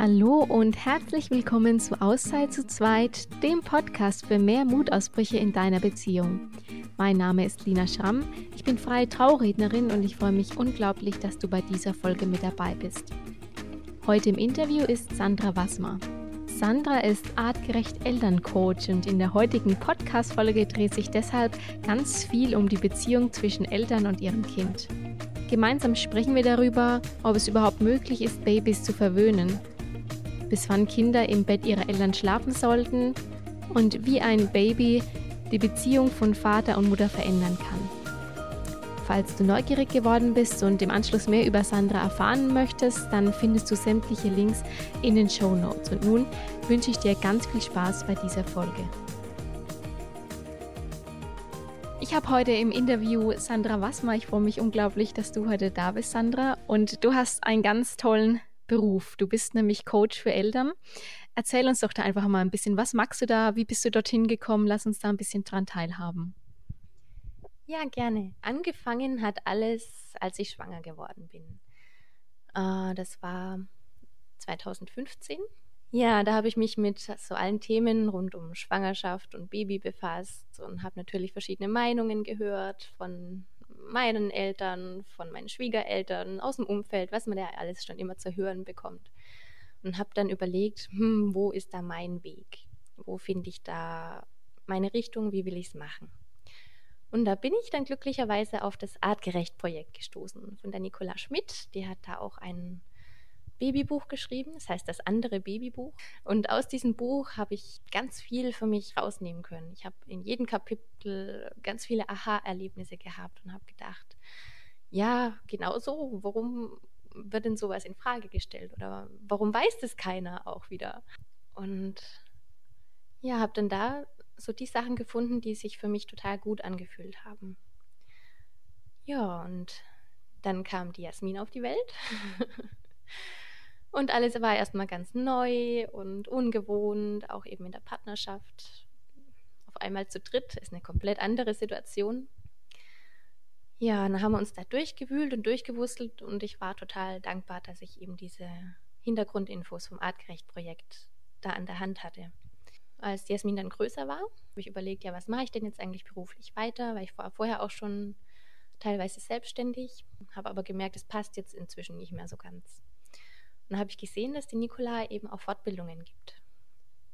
Hallo und herzlich willkommen zu Auszeit zu zweit, dem Podcast für mehr Mutausbrüche in deiner Beziehung. Mein Name ist Lina Schramm, ich bin freie Traurednerin und ich freue mich unglaublich, dass du bei dieser Folge mit dabei bist. Heute im Interview ist Sandra Wassmer. Sandra ist artgerecht Elterncoach und in der heutigen Podcast-Folge dreht sich deshalb ganz viel um die Beziehung zwischen Eltern und ihrem Kind. Gemeinsam sprechen wir darüber, ob es überhaupt möglich ist, Babys zu verwöhnen bis wann Kinder im Bett ihrer Eltern schlafen sollten und wie ein Baby die Beziehung von Vater und Mutter verändern kann. Falls du neugierig geworden bist und im Anschluss mehr über Sandra erfahren möchtest, dann findest du sämtliche Links in den Show Notes. Und nun wünsche ich dir ganz viel Spaß bei dieser Folge. Ich habe heute im Interview Sandra Wassmer. Ich freue mich unglaublich, dass du heute da bist, Sandra. Und du hast einen ganz tollen Beruf. Du bist nämlich Coach für Eltern. Erzähl uns doch da einfach mal ein bisschen, was magst du da? Wie bist du dorthin gekommen? Lass uns da ein bisschen dran teilhaben. Ja, gerne. Angefangen hat alles, als ich schwanger geworden bin. Äh, das war 2015. Ja, da habe ich mich mit so allen Themen rund um Schwangerschaft und Baby befasst und habe natürlich verschiedene Meinungen gehört von meinen Eltern, von meinen Schwiegereltern, aus dem Umfeld, was man ja alles schon immer zu hören bekommt. Und habe dann überlegt, hm, wo ist da mein Weg? Wo finde ich da meine Richtung? Wie will ich es machen? Und da bin ich dann glücklicherweise auf das Artgerecht-Projekt gestoßen von der Nicola Schmidt. Die hat da auch einen Babybuch geschrieben, das heißt das andere Babybuch. Und aus diesem Buch habe ich ganz viel für mich rausnehmen können. Ich habe in jedem Kapitel ganz viele Aha-Erlebnisse gehabt und habe gedacht, ja, genau so, warum wird denn sowas in Frage gestellt oder warum weiß das keiner auch wieder? Und ja, habe dann da so die Sachen gefunden, die sich für mich total gut angefühlt haben. Ja, und dann kam die Jasmin auf die Welt. Und alles war erstmal ganz neu und ungewohnt, auch eben in der Partnerschaft. Auf einmal zu dritt ist eine komplett andere Situation. Ja, dann haben wir uns da durchgewühlt und durchgewustelt und ich war total dankbar, dass ich eben diese Hintergrundinfos vom Artgerecht-Projekt da an der Hand hatte. Als Jasmin dann größer war, habe ich überlegt, ja, was mache ich denn jetzt eigentlich beruflich weiter, weil ich war vorher auch schon teilweise selbstständig, habe aber gemerkt, es passt jetzt inzwischen nicht mehr so ganz. Und da habe ich gesehen, dass die Nikola eben auch Fortbildungen gibt.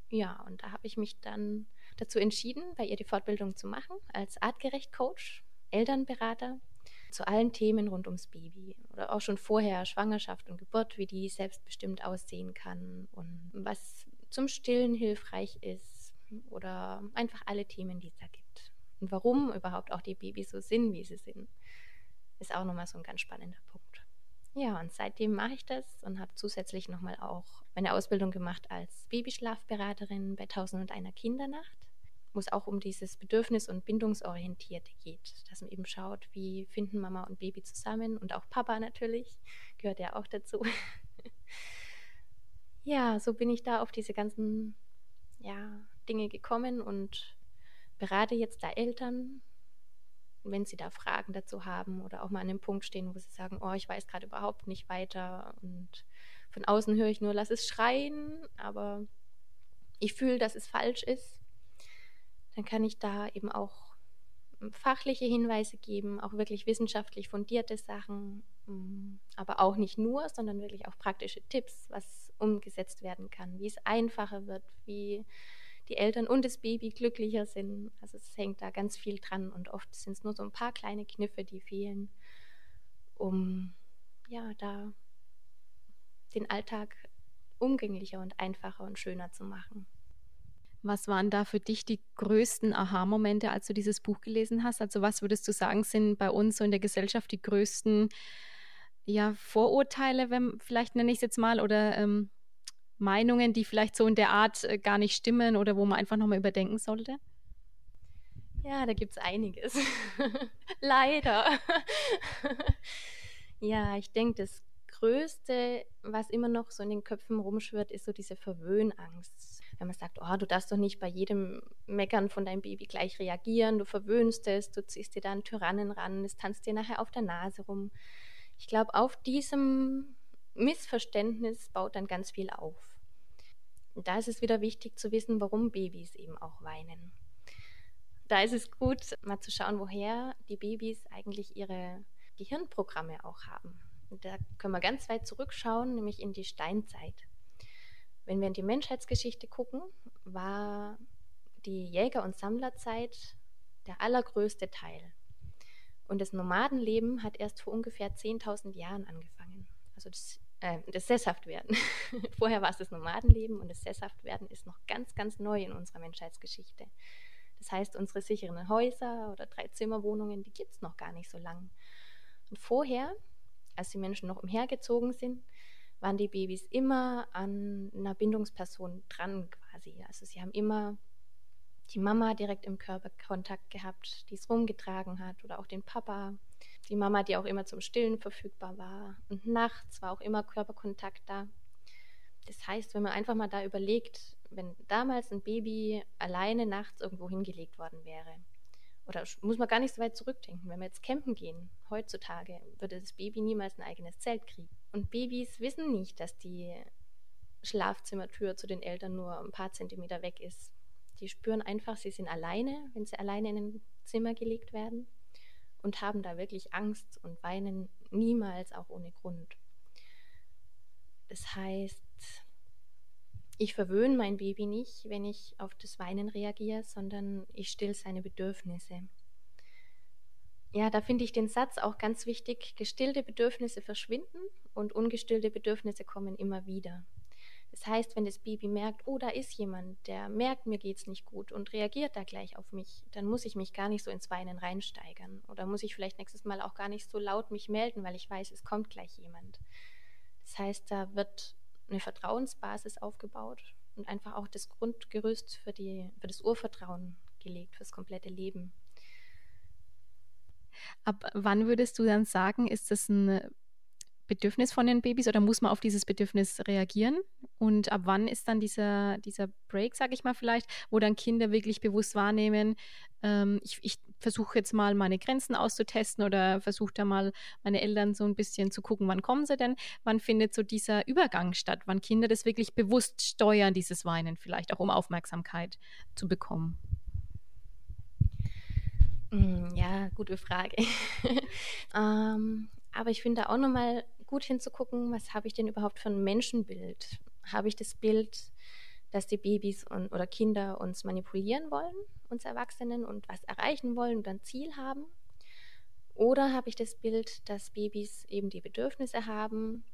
Ja, und da habe ich mich dann dazu entschieden, bei ihr die Fortbildung zu machen als artgerecht Coach, Elternberater zu allen Themen rund ums Baby oder auch schon vorher Schwangerschaft und Geburt, wie die selbstbestimmt aussehen kann und was zum Stillen hilfreich ist oder einfach alle Themen, die es da gibt. Und warum überhaupt auch die Babys so sind, wie sie sind, ist auch nochmal so ein ganz spannender Punkt. Ja, und seitdem mache ich das und habe zusätzlich nochmal auch meine Ausbildung gemacht als Babyschlafberaterin bei 1001 Kindernacht, wo es auch um dieses Bedürfnis- und Bindungsorientierte geht, dass man eben schaut, wie finden Mama und Baby zusammen und auch Papa natürlich, gehört ja auch dazu. ja, so bin ich da auf diese ganzen ja, Dinge gekommen und berate jetzt da Eltern wenn sie da Fragen dazu haben oder auch mal an dem Punkt stehen, wo sie sagen, oh, ich weiß gerade überhaupt nicht weiter und von außen höre ich nur, lass es schreien, aber ich fühle, dass es falsch ist, dann kann ich da eben auch fachliche Hinweise geben, auch wirklich wissenschaftlich fundierte Sachen, mm, aber auch nicht nur, sondern wirklich auch praktische Tipps, was umgesetzt werden kann, wie es einfacher wird, wie die Eltern und das Baby glücklicher sind. Also es hängt da ganz viel dran und oft sind es nur so ein paar kleine Kniffe, die fehlen, um ja da den Alltag umgänglicher und einfacher und schöner zu machen. Was waren da für dich die größten Aha-Momente, als du dieses Buch gelesen hast? Also was würdest du sagen, sind bei uns so in der Gesellschaft die größten ja, Vorurteile, wenn, vielleicht nenne ich es jetzt mal, oder ähm, Meinungen, die vielleicht so in der Art äh, gar nicht stimmen oder wo man einfach nochmal überdenken sollte? Ja, da gibt es einiges. Leider. ja, ich denke, das Größte, was immer noch so in den Köpfen rumschwirrt, ist so diese Verwöhnangst. Wenn man sagt, oh, du darfst doch nicht bei jedem Meckern von deinem Baby gleich reagieren, du verwöhnst es, du ziehst dir da einen Tyrannen ran, es tanzt dir nachher auf der Nase rum. Ich glaube, auf diesem Missverständnis baut dann ganz viel auf. Und da ist es wieder wichtig zu wissen, warum Babys eben auch weinen. Da ist es gut, mal zu schauen, woher die Babys eigentlich ihre Gehirnprogramme auch haben. Und da können wir ganz weit zurückschauen, nämlich in die Steinzeit. Wenn wir in die Menschheitsgeschichte gucken, war die Jäger- und Sammlerzeit der allergrößte Teil. Und das Nomadenleben hat erst vor ungefähr 10.000 Jahren angefangen. Also das, äh, das Sesshaftwerden. Vorher war es das Nomadenleben und das Sesshaftwerden ist noch ganz, ganz neu in unserer Menschheitsgeschichte. Das heißt, unsere sicheren Häuser oder Dreizimmerwohnungen, die gibt es noch gar nicht so lang. Und vorher, als die Menschen noch umhergezogen sind, waren die Babys immer an einer Bindungsperson dran quasi. Also sie haben immer die Mama direkt im Körperkontakt gehabt, die es rumgetragen hat oder auch den Papa. Die Mama, die auch immer zum Stillen verfügbar war. Und nachts war auch immer Körperkontakt da. Das heißt, wenn man einfach mal da überlegt, wenn damals ein Baby alleine nachts irgendwo hingelegt worden wäre, oder muss man gar nicht so weit zurückdenken, wenn wir jetzt campen gehen, heutzutage, würde das Baby niemals ein eigenes Zelt kriegen. Und Babys wissen nicht, dass die Schlafzimmertür zu den Eltern nur ein paar Zentimeter weg ist. Die spüren einfach, sie sind alleine, wenn sie alleine in ein Zimmer gelegt werden und haben da wirklich Angst und weinen niemals auch ohne Grund. Das heißt, ich verwöhne mein Baby nicht, wenn ich auf das Weinen reagiere, sondern ich still seine Bedürfnisse. Ja, da finde ich den Satz auch ganz wichtig. Gestillte Bedürfnisse verschwinden und ungestillte Bedürfnisse kommen immer wieder. Das heißt, wenn das Baby merkt, oh, da ist jemand, der merkt, mir geht es nicht gut und reagiert da gleich auf mich, dann muss ich mich gar nicht so ins Weinen reinsteigern. Oder muss ich vielleicht nächstes Mal auch gar nicht so laut mich melden, weil ich weiß, es kommt gleich jemand. Das heißt, da wird eine Vertrauensbasis aufgebaut und einfach auch das Grundgerüst für, die, für das Urvertrauen gelegt, fürs komplette Leben. Ab wann würdest du dann sagen, ist das ein Bedürfnis von den Babys oder muss man auf dieses Bedürfnis reagieren? Und ab wann ist dann dieser, dieser Break, sage ich mal vielleicht, wo dann Kinder wirklich bewusst wahrnehmen, ähm, ich, ich versuche jetzt mal meine Grenzen auszutesten oder versuche da mal meine Eltern so ein bisschen zu gucken, wann kommen sie denn? Wann findet so dieser Übergang statt? Wann Kinder das wirklich bewusst steuern, dieses Weinen vielleicht auch, um Aufmerksamkeit zu bekommen? Hm, ja, gute Frage. ähm, aber ich finde auch nochmal gut hinzugucken, was habe ich denn überhaupt für ein Menschenbild? Habe ich das Bild, dass die Babys und, oder Kinder uns manipulieren wollen, uns Erwachsenen, und was erreichen wollen und ein Ziel haben? Oder habe ich das Bild, dass Babys eben die Bedürfnisse haben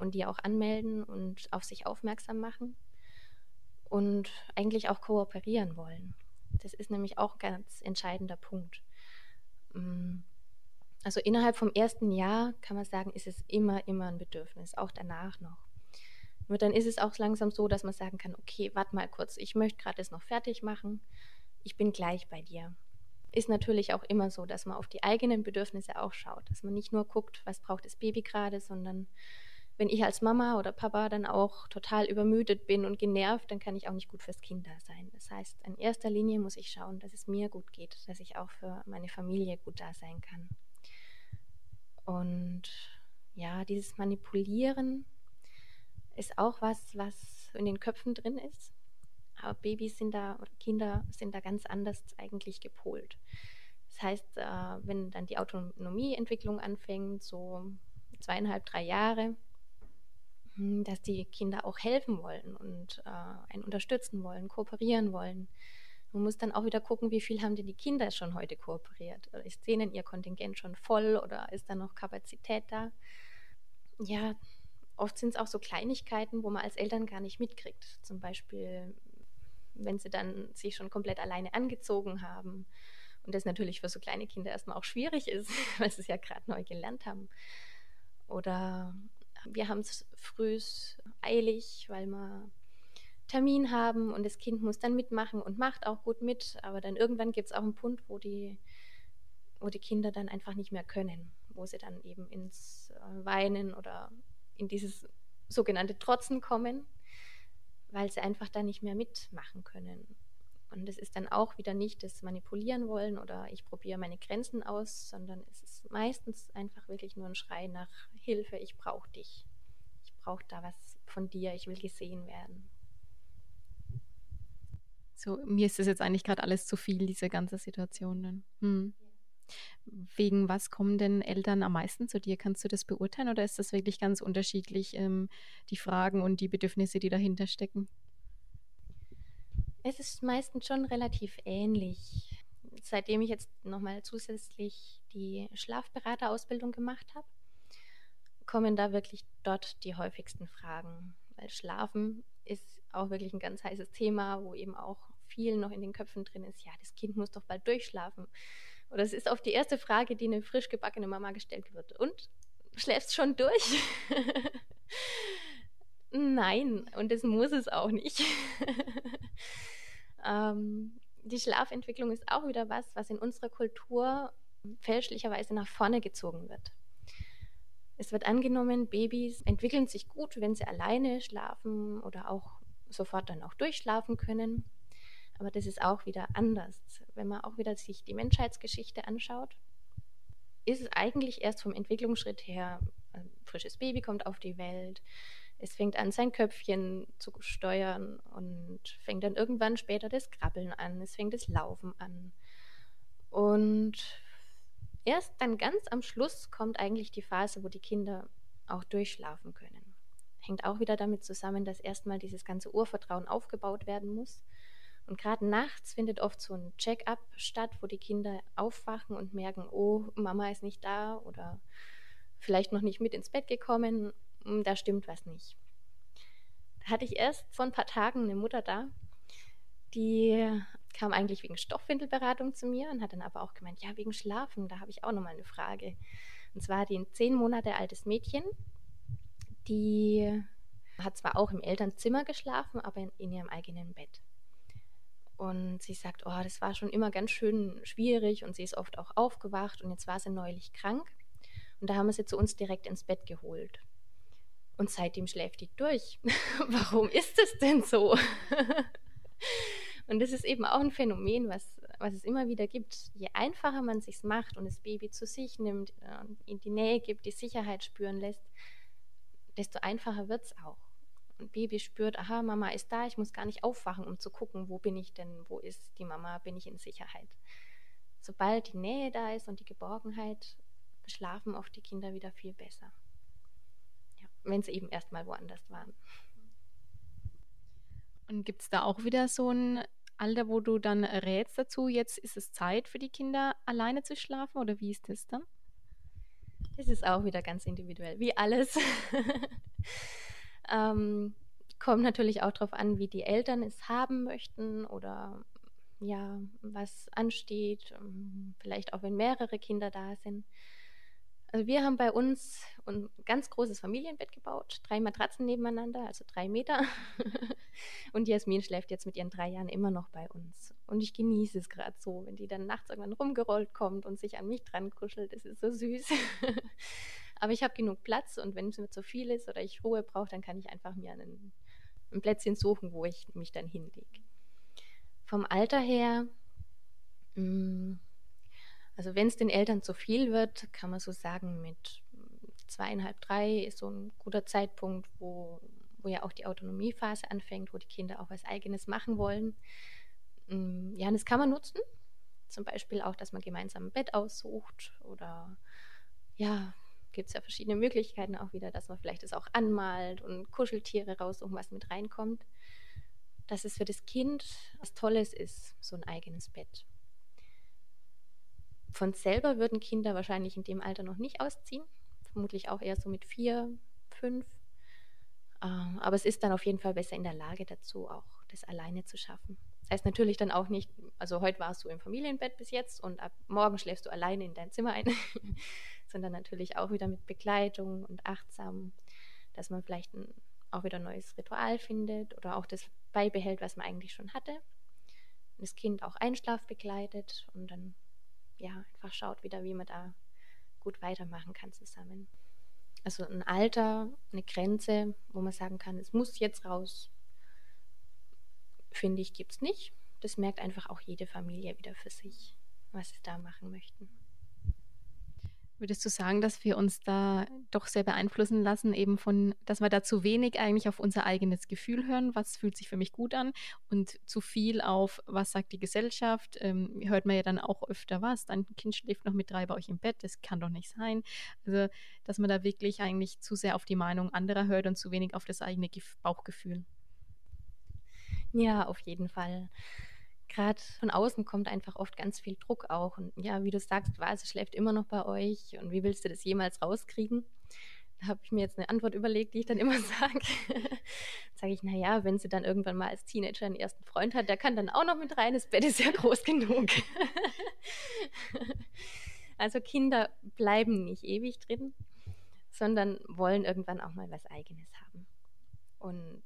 und die auch anmelden und auf sich aufmerksam machen und eigentlich auch kooperieren wollen? Das ist nämlich auch ein ganz entscheidender Punkt. Mm. Also innerhalb vom ersten Jahr kann man sagen, ist es immer, immer ein Bedürfnis, auch danach noch. Nur dann ist es auch langsam so, dass man sagen kann, okay, warte mal kurz, ich möchte gerade das noch fertig machen, ich bin gleich bei dir. Ist natürlich auch immer so, dass man auf die eigenen Bedürfnisse auch schaut, dass man nicht nur guckt, was braucht das Baby gerade, sondern wenn ich als Mama oder Papa dann auch total übermüdet bin und genervt, dann kann ich auch nicht gut fürs Kind da sein. Das heißt, in erster Linie muss ich schauen, dass es mir gut geht, dass ich auch für meine Familie gut da sein kann. Und ja, dieses Manipulieren ist auch was, was in den Köpfen drin ist. Aber Babys sind da, Kinder sind da ganz anders eigentlich gepolt. Das heißt, äh, wenn dann die Autonomieentwicklung anfängt, so zweieinhalb, drei Jahre, hm, dass die Kinder auch helfen wollen und äh, einen unterstützen wollen, kooperieren wollen, man muss dann auch wieder gucken, wie viel haben denn die Kinder schon heute kooperiert? Oder ist denen ihr Kontingent schon voll oder ist da noch Kapazität da? Ja, oft sind es auch so Kleinigkeiten, wo man als Eltern gar nicht mitkriegt. Zum Beispiel, wenn sie dann sich schon komplett alleine angezogen haben. Und das natürlich für so kleine Kinder erstmal auch schwierig ist, weil sie es ja gerade neu gelernt haben. Oder wir haben es früh eilig, weil man Termin haben und das Kind muss dann mitmachen und macht auch gut mit, aber dann irgendwann gibt es auch einen Punkt, wo die, wo die Kinder dann einfach nicht mehr können, wo sie dann eben ins äh, Weinen oder in dieses sogenannte Trotzen kommen, weil sie einfach da nicht mehr mitmachen können. Und es ist dann auch wieder nicht das Manipulieren wollen oder ich probiere meine Grenzen aus, sondern es ist meistens einfach wirklich nur ein Schrei nach Hilfe, ich brauche dich. brauche da was von dir, ich will gesehen werden. So, mir ist das jetzt eigentlich gerade alles zu viel, diese ganze Situation dann. Hm. Wegen was kommen denn Eltern am meisten zu dir? Kannst du das beurteilen oder ist das wirklich ganz unterschiedlich, ähm, die Fragen und die Bedürfnisse, die dahinter stecken? Es ist meistens schon relativ ähnlich. Seitdem ich jetzt nochmal zusätzlich die Schlafberaterausbildung gemacht habe, kommen da wirklich dort die häufigsten Fragen. Weil Schlafen ist auch wirklich ein ganz heißes Thema, wo eben auch viel noch in den Köpfen drin ist. Ja, das Kind muss doch bald durchschlafen. Oder es ist oft die erste Frage, die eine frisch gebackene Mama gestellt wird. Und schläfst schon durch? Nein, und das muss es auch nicht. ähm, die Schlafentwicklung ist auch wieder was, was in unserer Kultur fälschlicherweise nach vorne gezogen wird. Es wird angenommen, Babys entwickeln sich gut, wenn sie alleine schlafen oder auch sofort dann auch durchschlafen können. Aber das ist auch wieder anders. Wenn man auch wieder sich die Menschheitsgeschichte anschaut, ist es eigentlich erst vom Entwicklungsschritt her, ein frisches Baby kommt auf die Welt, es fängt an, sein Köpfchen zu steuern und fängt dann irgendwann später das Krabbeln an, es fängt das Laufen an. Und erst dann ganz am Schluss kommt eigentlich die Phase, wo die Kinder auch durchschlafen können. Hängt auch wieder damit zusammen, dass erstmal dieses ganze Urvertrauen aufgebaut werden muss. Und gerade nachts findet oft so ein Check-up statt, wo die Kinder aufwachen und merken, oh, Mama ist nicht da oder vielleicht noch nicht mit ins Bett gekommen, hm, da stimmt was nicht. Da hatte ich erst vor ein paar Tagen eine Mutter da, die kam eigentlich wegen Stoffwindelberatung zu mir und hat dann aber auch gemeint, ja, wegen Schlafen, da habe ich auch nochmal eine Frage. Und zwar hat die ein zehn Monate altes Mädchen, die hat zwar auch im Elternzimmer geschlafen, aber in, in ihrem eigenen Bett. Und sie sagt, oh, das war schon immer ganz schön schwierig und sie ist oft auch aufgewacht und jetzt war sie neulich krank. Und da haben wir sie zu uns direkt ins Bett geholt. Und seitdem schläft die durch. Warum ist es denn so? und das ist eben auch ein Phänomen, was, was es immer wieder gibt. Je einfacher man sich's macht und das Baby zu sich nimmt, und in die Nähe gibt, die Sicherheit spüren lässt, desto einfacher wird es auch und Baby spürt, aha, Mama ist da, ich muss gar nicht aufwachen, um zu gucken, wo bin ich denn, wo ist die Mama, bin ich in Sicherheit. Sobald die Nähe da ist und die Geborgenheit, schlafen oft die Kinder wieder viel besser. Ja, wenn sie eben erstmal woanders waren. Und gibt es da auch wieder so ein Alter, wo du dann rätst dazu, jetzt ist es Zeit für die Kinder alleine zu schlafen oder wie ist das dann? Das ist auch wieder ganz individuell, wie alles. Ähm, kommt natürlich auch darauf an, wie die Eltern es haben möchten oder ja, was ansteht, ähm, vielleicht auch wenn mehrere Kinder da sind. Also wir haben bei uns ein ganz großes Familienbett gebaut, drei Matratzen nebeneinander, also drei Meter. und Jasmin schläft jetzt mit ihren drei Jahren immer noch bei uns. Und ich genieße es gerade so, wenn die dann nachts irgendwann rumgerollt kommt und sich an mich dran kuschelt. Das ist so süß. Aber ich habe genug Platz und wenn es mir zu viel ist oder ich Ruhe brauche, dann kann ich einfach mir einen, ein Plätzchen suchen, wo ich mich dann hinlege. Vom Alter her, mm, also wenn es den Eltern zu viel wird, kann man so sagen, mit zweieinhalb, drei ist so ein guter Zeitpunkt, wo, wo ja auch die Autonomiephase anfängt, wo die Kinder auch was Eigenes machen wollen. Mm, ja, das kann man nutzen. Zum Beispiel auch, dass man gemeinsam ein Bett aussucht oder ja, gibt es ja verschiedene Möglichkeiten auch wieder, dass man vielleicht es auch anmalt und Kuscheltiere raussuchen, was mit reinkommt. Dass es für das Kind was Tolles ist, so ein eigenes Bett. Von selber würden Kinder wahrscheinlich in dem Alter noch nicht ausziehen, vermutlich auch eher so mit vier, fünf. Ähm, aber es ist dann auf jeden Fall besser in der Lage dazu, auch das alleine zu schaffen. Das heißt natürlich dann auch nicht, also heute warst du im Familienbett bis jetzt und ab morgen schläfst du alleine in dein Zimmer ein, sondern natürlich auch wieder mit Begleitung und achtsam, dass man vielleicht ein, auch wieder ein neues Ritual findet oder auch das beibehält, was man eigentlich schon hatte. Das Kind auch Einschlaf begleitet und dann ja einfach schaut wieder, wie man da gut weitermachen kann zusammen. Also ein Alter, eine Grenze, wo man sagen kann, es muss jetzt raus, finde ich, gibt es nicht. Das merkt einfach auch jede Familie wieder für sich, was sie da machen möchten. Würdest du sagen, dass wir uns da doch sehr beeinflussen lassen, eben von, dass wir da zu wenig eigentlich auf unser eigenes Gefühl hören, was fühlt sich für mich gut an? Und zu viel auf, was sagt die Gesellschaft, ähm, hört man ja dann auch öfter was, dein Kind schläft noch mit drei bei euch im Bett, das kann doch nicht sein. Also, dass man da wirklich eigentlich zu sehr auf die Meinung anderer hört und zu wenig auf das eigene Bauchgefühl. Ja, auf jeden Fall gerade von außen kommt einfach oft ganz viel Druck auch. Und ja, wie du sagst, Vase schläft immer noch bei euch und wie willst du das jemals rauskriegen? Da habe ich mir jetzt eine Antwort überlegt, die ich dann immer sage. sage ich, naja, wenn sie dann irgendwann mal als Teenager einen ersten Freund hat, der kann dann auch noch mit rein, das Bett ist ja groß genug. also Kinder bleiben nicht ewig drin, sondern wollen irgendwann auch mal was eigenes haben. Und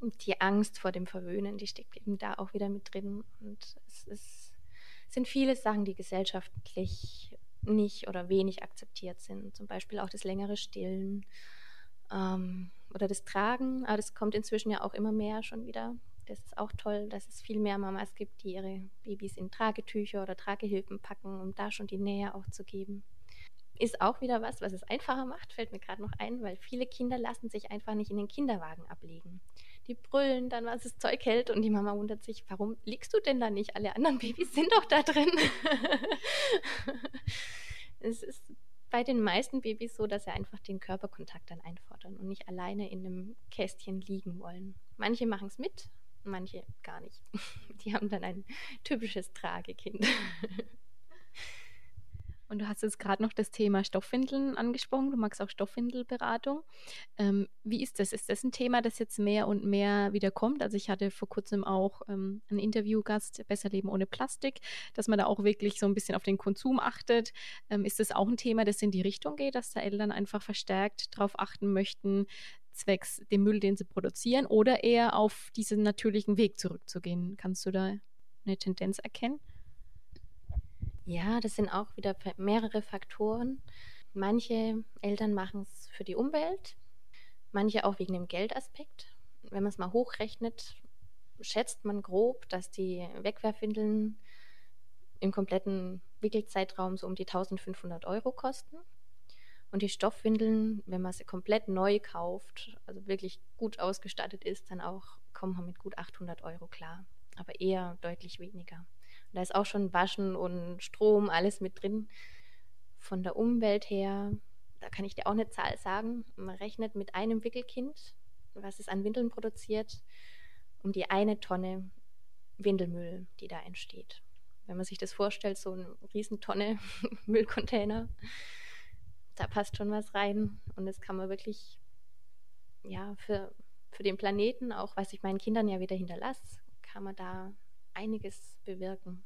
die Angst vor dem Verwöhnen, die steckt eben da auch wieder mit drin. Und es ist, sind viele Sachen, die gesellschaftlich nicht oder wenig akzeptiert sind. Zum Beispiel auch das längere Stillen ähm, oder das Tragen. Aber das kommt inzwischen ja auch immer mehr schon wieder. Das ist auch toll, dass es viel mehr Mamas gibt, die ihre Babys in Tragetücher oder Tragehilfen packen, um da schon die Nähe auch zu geben. Ist auch wieder was, was es einfacher macht, fällt mir gerade noch ein, weil viele Kinder lassen sich einfach nicht in den Kinderwagen ablegen die brüllen dann, was das Zeug hält und die Mama wundert sich, warum liegst du denn da nicht? Alle anderen Babys sind doch da drin. es ist bei den meisten Babys so, dass sie einfach den Körperkontakt dann einfordern und nicht alleine in einem Kästchen liegen wollen. Manche machen es mit, manche gar nicht. Die haben dann ein typisches Tragekind. Und du hast jetzt gerade noch das Thema Stoffwindeln angesprochen. Du magst auch Stoffwindelberatung. Ähm, wie ist das? Ist das ein Thema, das jetzt mehr und mehr wieder kommt? Also ich hatte vor kurzem auch ähm, einen Interviewgast, Besser Leben ohne Plastik, dass man da auch wirklich so ein bisschen auf den Konsum achtet. Ähm, ist das auch ein Thema, das in die Richtung geht, dass da Eltern einfach verstärkt darauf achten möchten, zwecks dem Müll, den sie produzieren, oder eher auf diesen natürlichen Weg zurückzugehen? Kannst du da eine Tendenz erkennen? Ja, das sind auch wieder mehrere Faktoren. Manche Eltern machen es für die Umwelt, manche auch wegen dem Geldaspekt. Wenn man es mal hochrechnet, schätzt man grob, dass die Wegwerfwindeln im kompletten Wickelzeitraum so um die 1500 Euro kosten. Und die Stoffwindeln, wenn man sie komplett neu kauft, also wirklich gut ausgestattet ist, dann auch kommt man mit gut 800 Euro klar. Aber eher deutlich weniger. Da ist auch schon Waschen und Strom, alles mit drin. Von der Umwelt her, da kann ich dir auch eine Zahl sagen. Man rechnet mit einem Wickelkind, was es an Windeln produziert, um die eine Tonne Windelmüll, die da entsteht. Wenn man sich das vorstellt, so eine Riesentonne Müllcontainer, da passt schon was rein. Und das kann man wirklich, ja, für, für den Planeten, auch was ich meinen Kindern ja wieder hinterlasse, kann man da einiges bewirken.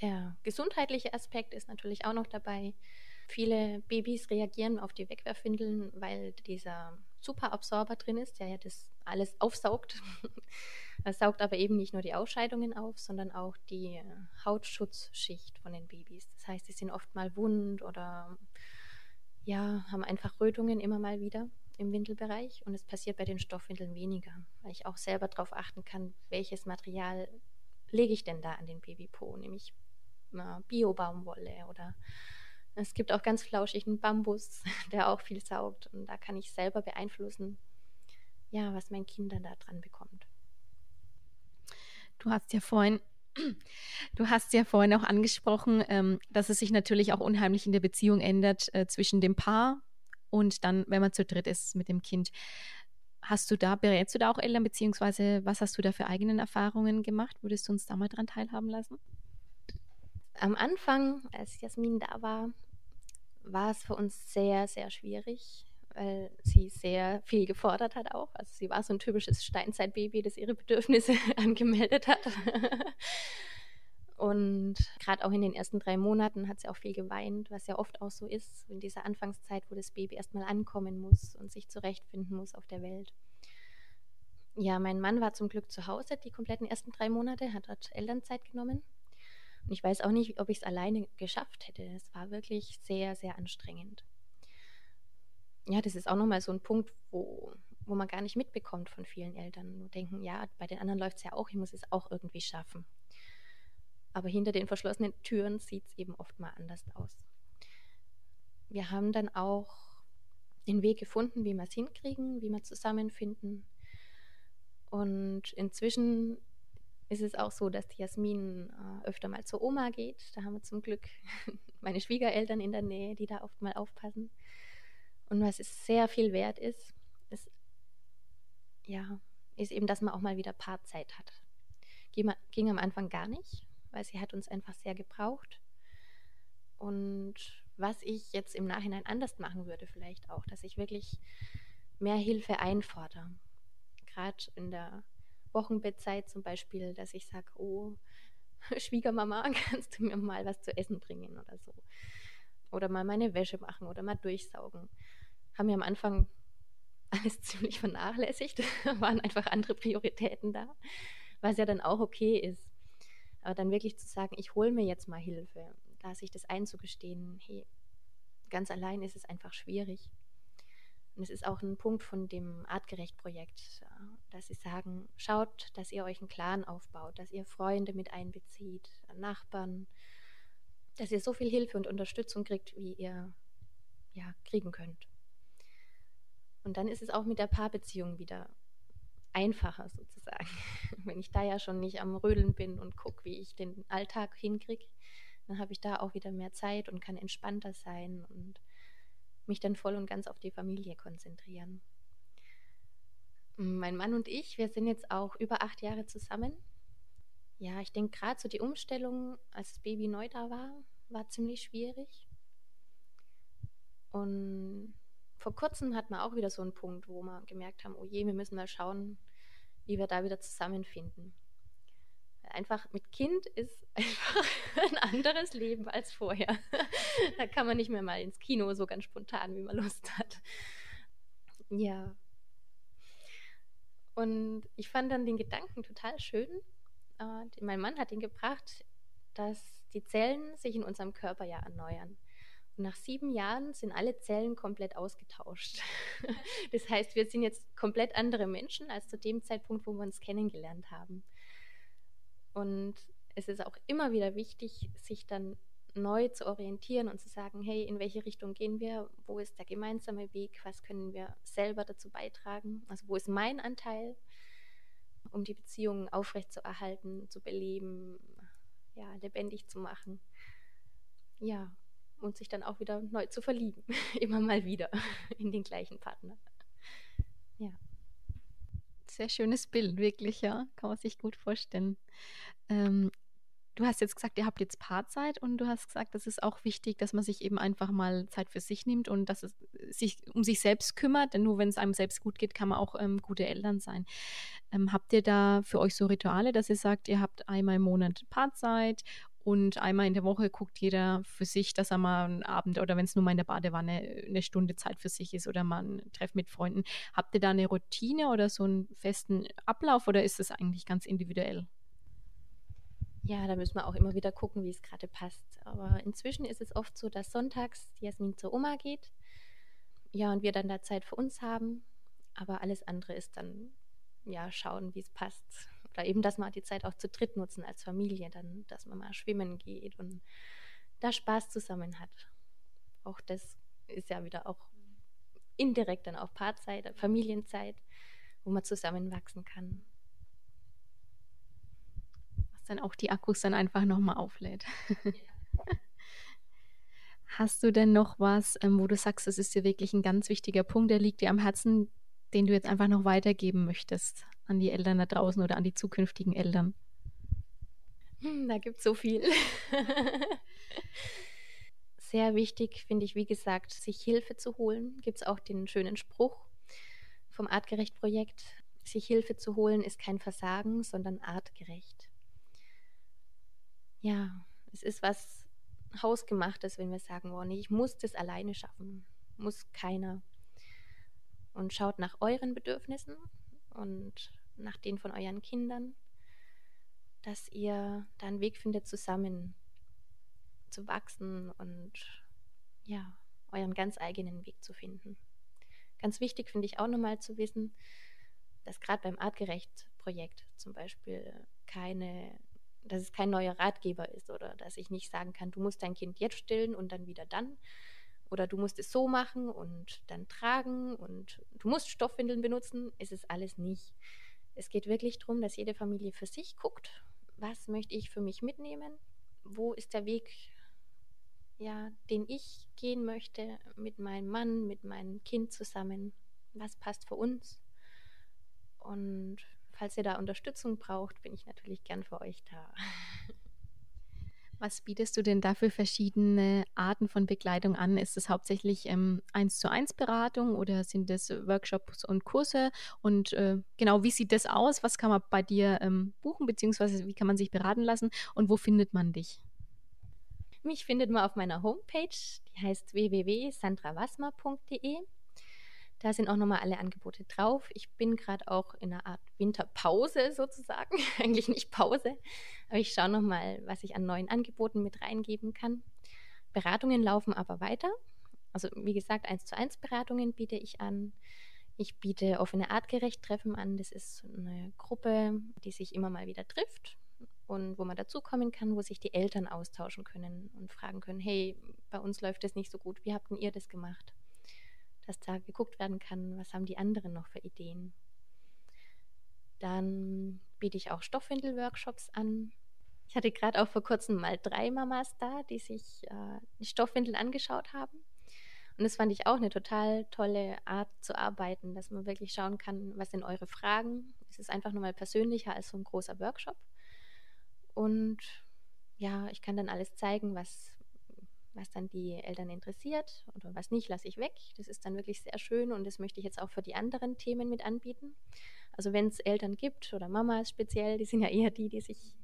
Der gesundheitliche Aspekt ist natürlich auch noch dabei. Viele Babys reagieren auf die Wegwerfwindeln, weil dieser Superabsorber drin ist, der ja das alles aufsaugt. Er saugt aber eben nicht nur die Ausscheidungen auf, sondern auch die Hautschutzschicht von den Babys. Das heißt, sie sind oft mal wund oder ja, haben einfach Rötungen immer mal wieder im Windelbereich und es passiert bei den Stoffwindeln weniger, weil ich auch selber darauf achten kann, welches Material lege ich denn da an den Babypo, nämlich Bio-Baumwolle oder es gibt auch ganz flauschigen Bambus, der auch viel saugt und da kann ich selber beeinflussen, ja, was mein Kind dann da dran bekommt. Du hast ja vorhin Du hast ja vorhin auch angesprochen, ähm, dass es sich natürlich auch unheimlich in der Beziehung ändert äh, zwischen dem Paar und dann, wenn man zu dritt ist mit dem Kind. Hast du da, berätst du da auch Eltern, beziehungsweise was hast du da für eigenen Erfahrungen gemacht? Würdest du uns da mal dran teilhaben lassen? Am Anfang, als Jasmin da war, war es für uns sehr, sehr schwierig, weil sie sehr viel gefordert hat auch. Also sie war so ein typisches Steinzeitbaby, das ihre Bedürfnisse angemeldet hat. Und gerade auch in den ersten drei Monaten hat sie auch viel geweint, was ja oft auch so ist, in dieser Anfangszeit, wo das Baby erstmal ankommen muss und sich zurechtfinden muss auf der Welt. Ja, mein Mann war zum Glück zu Hause die kompletten ersten drei Monate, hat dort Elternzeit genommen. Und ich weiß auch nicht, ob ich es alleine geschafft hätte. Es war wirklich sehr, sehr anstrengend. Ja, das ist auch nochmal so ein Punkt, wo, wo man gar nicht mitbekommt von vielen Eltern. Nur denken, ja, bei den anderen läuft es ja auch, ich muss es auch irgendwie schaffen. Aber hinter den verschlossenen Türen sieht es eben oft mal anders aus. wir haben dann auch den Weg gefunden, wie wir es hinkriegen, wie wir zusammenfinden. Und inzwischen ist es auch so, dass die Jasmin äh, öfter mal zur Oma geht. Da haben wir zum Glück meine Schwiegereltern in der Nähe, die da oft mal aufpassen. Und was es sehr viel wert ist, ist, ja, ist eben, dass man auch mal wieder Paarzeit hat. Ging, ging am Anfang gar nicht, weil sie hat uns einfach sehr gebraucht. Und was ich jetzt im Nachhinein anders machen würde, vielleicht auch, dass ich wirklich mehr Hilfe einfordere. Gerade in der Wochenbettzeit zum Beispiel, dass ich sage, oh, Schwiegermama, kannst du mir mal was zu essen bringen oder so. Oder mal meine Wäsche machen oder mal durchsaugen. Haben wir am Anfang alles ziemlich vernachlässigt, waren einfach andere Prioritäten da, was ja dann auch okay ist. Aber dann wirklich zu sagen, ich hole mir jetzt mal Hilfe, da sich das einzugestehen, hey, ganz allein ist es einfach schwierig. Und es ist auch ein Punkt von dem Artgerecht-Projekt, dass sie sagen, schaut, dass ihr euch einen Clan aufbaut, dass ihr Freunde mit einbezieht, Nachbarn, dass ihr so viel Hilfe und Unterstützung kriegt, wie ihr ja, kriegen könnt. Und dann ist es auch mit der Paarbeziehung wieder einfacher sozusagen. Wenn ich da ja schon nicht am Rödeln bin und gucke, wie ich den Alltag hinkriege, dann habe ich da auch wieder mehr Zeit und kann entspannter sein und mich dann voll und ganz auf die Familie konzentrieren. Mein Mann und ich, wir sind jetzt auch über acht Jahre zusammen. Ja, ich denke gerade so die Umstellung, als das Baby neu da war, war ziemlich schwierig. Und vor kurzem hatten wir auch wieder so einen Punkt, wo wir gemerkt haben, oh je, wir müssen mal schauen, wie wir da wieder zusammenfinden. Einfach mit Kind ist einfach ein anderes Leben als vorher. da kann man nicht mehr mal ins Kino so ganz spontan, wie man Lust hat. Ja. Und ich fand dann den Gedanken total schön. Äh, mein Mann hat ihn gebracht, dass die Zellen sich in unserem Körper ja erneuern. Und nach sieben Jahren sind alle Zellen komplett ausgetauscht. das heißt, wir sind jetzt komplett andere Menschen als zu dem Zeitpunkt, wo wir uns kennengelernt haben. Und es ist auch immer wieder wichtig, sich dann neu zu orientieren und zu sagen, hey, in welche Richtung gehen wir? Wo ist der gemeinsame Weg? Was können wir selber dazu beitragen? Also wo ist mein Anteil, um die Beziehungen aufrechtzuerhalten, zu beleben, ja, lebendig zu machen? Ja, und sich dann auch wieder neu zu verlieben, immer mal wieder in den gleichen Partner. Ja. Sehr schönes Bild, wirklich, ja. Kann man sich gut vorstellen. Ähm, du hast jetzt gesagt, ihr habt jetzt Paarzeit und du hast gesagt, das ist auch wichtig, dass man sich eben einfach mal Zeit für sich nimmt und dass es sich um sich selbst kümmert, denn nur wenn es einem selbst gut geht, kann man auch ähm, gute Eltern sein. Ähm, habt ihr da für euch so Rituale, dass ihr sagt, ihr habt einmal im Monat Paarzeit und einmal in der Woche guckt jeder für sich, dass er mal einen Abend oder wenn es nur mal in der Badewanne eine Stunde Zeit für sich ist oder mal ein Treff mit Freunden. Habt ihr da eine Routine oder so einen festen Ablauf oder ist es eigentlich ganz individuell? Ja, da müssen wir auch immer wieder gucken, wie es gerade passt. Aber inzwischen ist es oft so, dass sonntags Jasmin zur Oma geht. Ja, und wir dann da Zeit für uns haben. Aber alles andere ist dann, ja, schauen, wie es passt oder eben, dass man die Zeit auch zu dritt nutzen als Familie, dann, dass man mal schwimmen geht und da Spaß zusammen hat. Auch das ist ja wieder auch indirekt dann auch Paarzeit, Familienzeit, wo man zusammenwachsen kann. Was dann auch die Akkus dann einfach nochmal auflädt. Ja. Hast du denn noch was, ähm, wo du sagst, das ist dir wirklich ein ganz wichtiger Punkt, der liegt dir am Herzen, den du jetzt einfach noch weitergeben möchtest an die Eltern da draußen oder an die zukünftigen Eltern? Hm, da gibt es so viel. Sehr wichtig finde ich, wie gesagt, sich Hilfe zu holen. Gibt es auch den schönen Spruch vom Artgerecht-Projekt. Sich Hilfe zu holen ist kein Versagen, sondern artgerecht. Ja, es ist was Hausgemachtes, wenn wir sagen, oh nee, ich muss das alleine schaffen. Muss keiner und schaut nach euren Bedürfnissen und nach denen von euren Kindern, dass ihr da einen Weg findet, zusammen zu wachsen und ja, euren ganz eigenen Weg zu finden. Ganz wichtig finde ich auch nochmal zu wissen, dass gerade beim Artgerecht-Projekt zum Beispiel keine, dass es kein neuer Ratgeber ist oder dass ich nicht sagen kann, du musst dein Kind jetzt stillen und dann wieder dann, oder du musst es so machen und dann tragen und du musst Stoffwindeln benutzen, ist es alles nicht. Es geht wirklich darum, dass jede Familie für sich guckt, was möchte ich für mich mitnehmen, wo ist der Weg, ja, den ich gehen möchte mit meinem Mann, mit meinem Kind zusammen, was passt für uns. Und falls ihr da Unterstützung braucht, bin ich natürlich gern für euch da. Was bietest du denn da für verschiedene Arten von Begleitung an? Ist es hauptsächlich ähm, zu eins Beratung oder sind es Workshops und Kurse? Und äh, genau, wie sieht das aus? Was kann man bei dir ähm, buchen, beziehungsweise wie kann man sich beraten lassen und wo findet man dich? Mich findet man auf meiner Homepage, die heißt www.sandrawasma.de. Da sind auch nochmal alle Angebote drauf. Ich bin gerade auch in einer Art Winterpause sozusagen. Eigentlich nicht Pause. Aber ich schaue nochmal, was ich an neuen Angeboten mit reingeben kann. Beratungen laufen aber weiter. Also wie gesagt, eins zu eins Beratungen biete ich an. Ich biete offene artgerecht Treffen an. Das ist eine Gruppe, die sich immer mal wieder trifft und wo man dazukommen kann, wo sich die Eltern austauschen können und fragen können, hey, bei uns läuft das nicht so gut, wie habt denn ihr das gemacht? Dass da geguckt werden kann, was haben die anderen noch für Ideen. Dann biete ich auch Stoffwindel-Workshops an. Ich hatte gerade auch vor kurzem mal drei Mamas da, die sich äh, die Stoffwindeln angeschaut haben. Und das fand ich auch eine total tolle Art zu arbeiten, dass man wirklich schauen kann, was sind eure Fragen. Es ist einfach nur mal persönlicher als so ein großer Workshop. Und ja, ich kann dann alles zeigen, was, was dann die Eltern interessiert oder was nicht, lasse ich weg. Das ist dann wirklich sehr schön und das möchte ich jetzt auch für die anderen Themen mit anbieten. Also wenn es Eltern gibt oder Mamas speziell, die sind ja eher die, die sich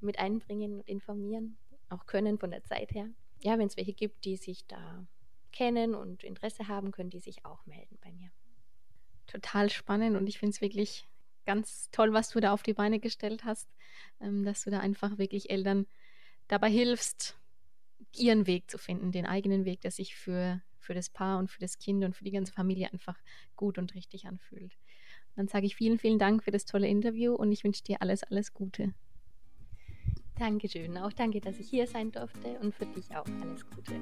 mit einbringen und informieren, auch können von der Zeit her. Ja, wenn es welche gibt, die sich da kennen und Interesse haben, können die sich auch melden bei mir. Total spannend und ich finde es wirklich ganz toll, was du da auf die Beine gestellt hast, ähm, dass du da einfach wirklich Eltern dabei hilfst, ihren Weg zu finden, den eigenen Weg, der sich für, für das Paar und für das Kind und für die ganze Familie einfach gut und richtig anfühlt. Und dann sage ich vielen, vielen Dank für das tolle Interview und ich wünsche dir alles, alles Gute. Dankeschön. Auch danke, dass ich hier sein durfte und für dich auch alles Gute.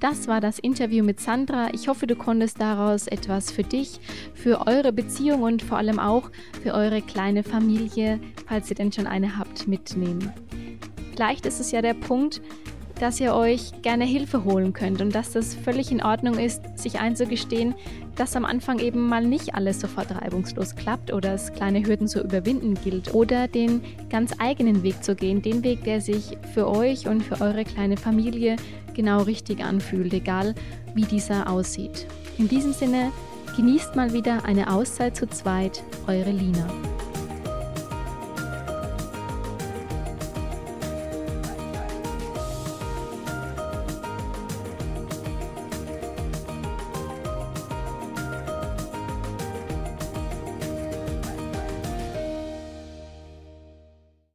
Das war das Interview mit Sandra. Ich hoffe, du konntest daraus etwas für dich, für eure Beziehung und vor allem auch für eure kleine Familie, falls ihr denn schon eine habt, mitnehmen. Vielleicht ist es ja der Punkt, dass ihr euch gerne Hilfe holen könnt und dass das völlig in Ordnung ist, sich einzugestehen, dass am Anfang eben mal nicht alles sofort reibungslos klappt oder es kleine Hürden zu überwinden gilt oder den ganz eigenen Weg zu gehen, den Weg, der sich für euch und für eure kleine Familie genau richtig anfühlt, egal wie dieser aussieht. In diesem Sinne, genießt mal wieder eine Auszeit zu zweit, eure Lina.